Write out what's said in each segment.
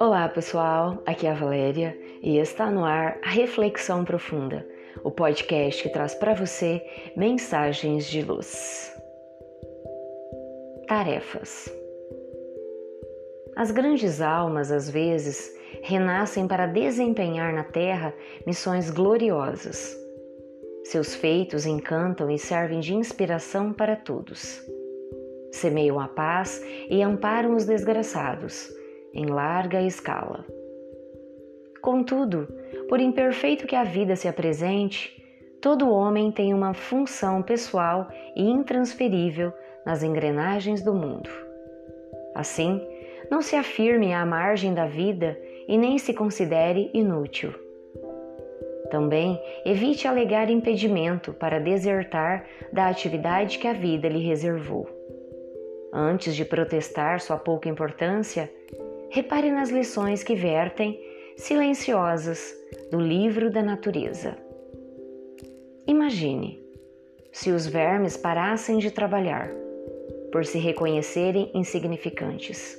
Olá pessoal, aqui é a Valéria e está no ar a Reflexão Profunda, o podcast que traz para você mensagens de luz. Tarefas. As grandes almas, às vezes, renascem para desempenhar na Terra missões gloriosas. Seus feitos encantam e servem de inspiração para todos. Semeiam a paz e amparam os desgraçados em larga escala. Contudo, por imperfeito que a vida se apresente, todo homem tem uma função pessoal e intransferível nas engrenagens do mundo. Assim, não se afirme à margem da vida e nem se considere inútil. Também evite alegar impedimento para desertar da atividade que a vida lhe reservou. Antes de protestar sua pouca importância, repare nas lições que vertem, silenciosas, do livro da natureza. Imagine se os vermes parassem de trabalhar, por se reconhecerem insignificantes.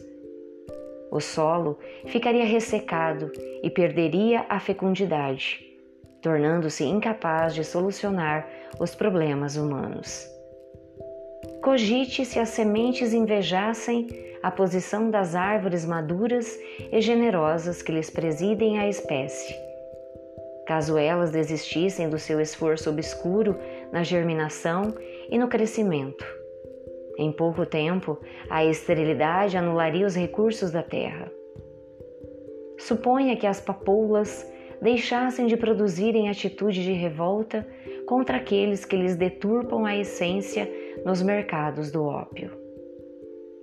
O solo ficaria ressecado e perderia a fecundidade, tornando-se incapaz de solucionar os problemas humanos. Cogite se as sementes invejassem a posição das árvores maduras e generosas que lhes presidem a espécie. Caso elas desistissem do seu esforço obscuro na germinação e no crescimento. Em pouco tempo, a esterilidade anularia os recursos da terra. Suponha que as papoulas deixassem de produzir em atitude de revolta contra aqueles que lhes deturpam a essência nos mercados do ópio.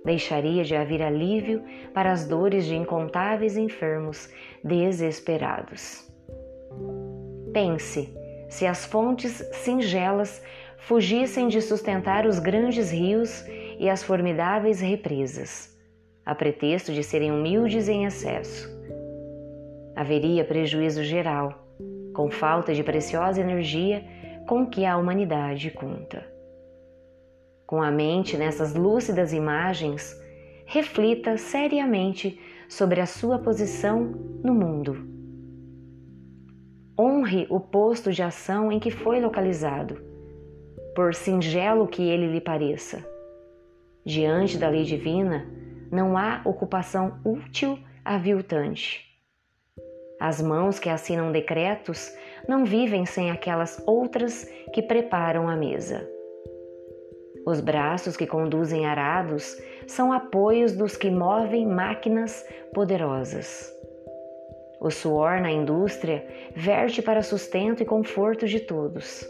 Deixaria de haver alívio para as dores de incontáveis enfermos desesperados. Pense se as fontes singelas fugissem de sustentar os grandes rios e as formidáveis represas, a pretexto de serem humildes em excesso. Haveria prejuízo geral, com falta de preciosa energia com que a humanidade conta. Com a mente nessas lúcidas imagens, reflita seriamente sobre a sua posição no mundo. Honre o posto de ação em que foi localizado, por singelo que ele lhe pareça. Diante da lei divina, não há ocupação útil aviltante. As mãos que assinam decretos não vivem sem aquelas outras que preparam a mesa. Os braços que conduzem arados são apoios dos que movem máquinas poderosas. O suor na indústria verte para sustento e conforto de todos.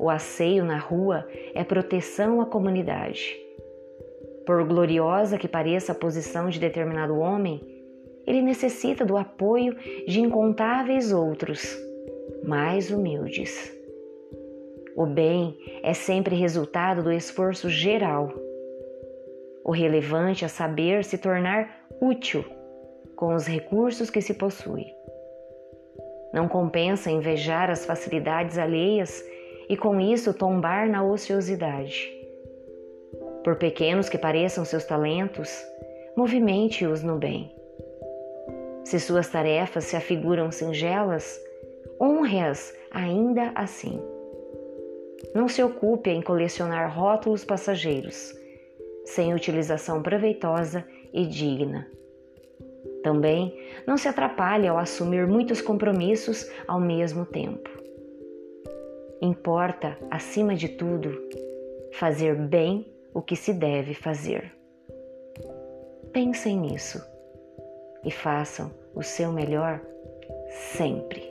O asseio na rua é proteção à comunidade. Por gloriosa que pareça a posição de determinado homem, ele necessita do apoio de incontáveis outros, mais humildes. O bem é sempre resultado do esforço geral. O relevante é saber se tornar útil com os recursos que se possui. Não compensa invejar as facilidades alheias e com isso tombar na ociosidade. Por pequenos que pareçam seus talentos, movimente-os no bem. Se suas tarefas se afiguram singelas, honre-as ainda assim. Não se ocupe em colecionar rótulos passageiros, sem utilização proveitosa e digna. Também não se atrapalhe ao assumir muitos compromissos ao mesmo tempo. Importa, acima de tudo, fazer bem o que se deve fazer. Pensem nisso e façam o seu melhor sempre.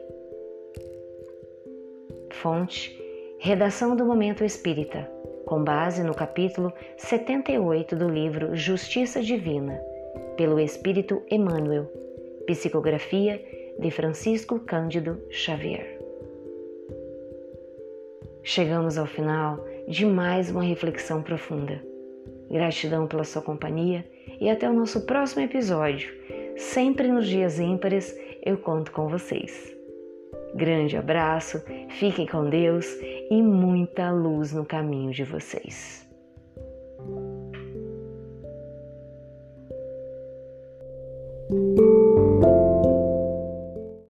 Fonte Redação do Momento Espírita, com base no capítulo 78 do livro Justiça Divina, pelo Espírito Emmanuel, psicografia de Francisco Cândido Xavier. Chegamos ao final de mais uma reflexão profunda. Gratidão pela sua companhia e até o nosso próximo episódio. Sempre nos dias ímpares eu conto com vocês. Grande abraço, fiquem com Deus e muita luz no caminho de vocês.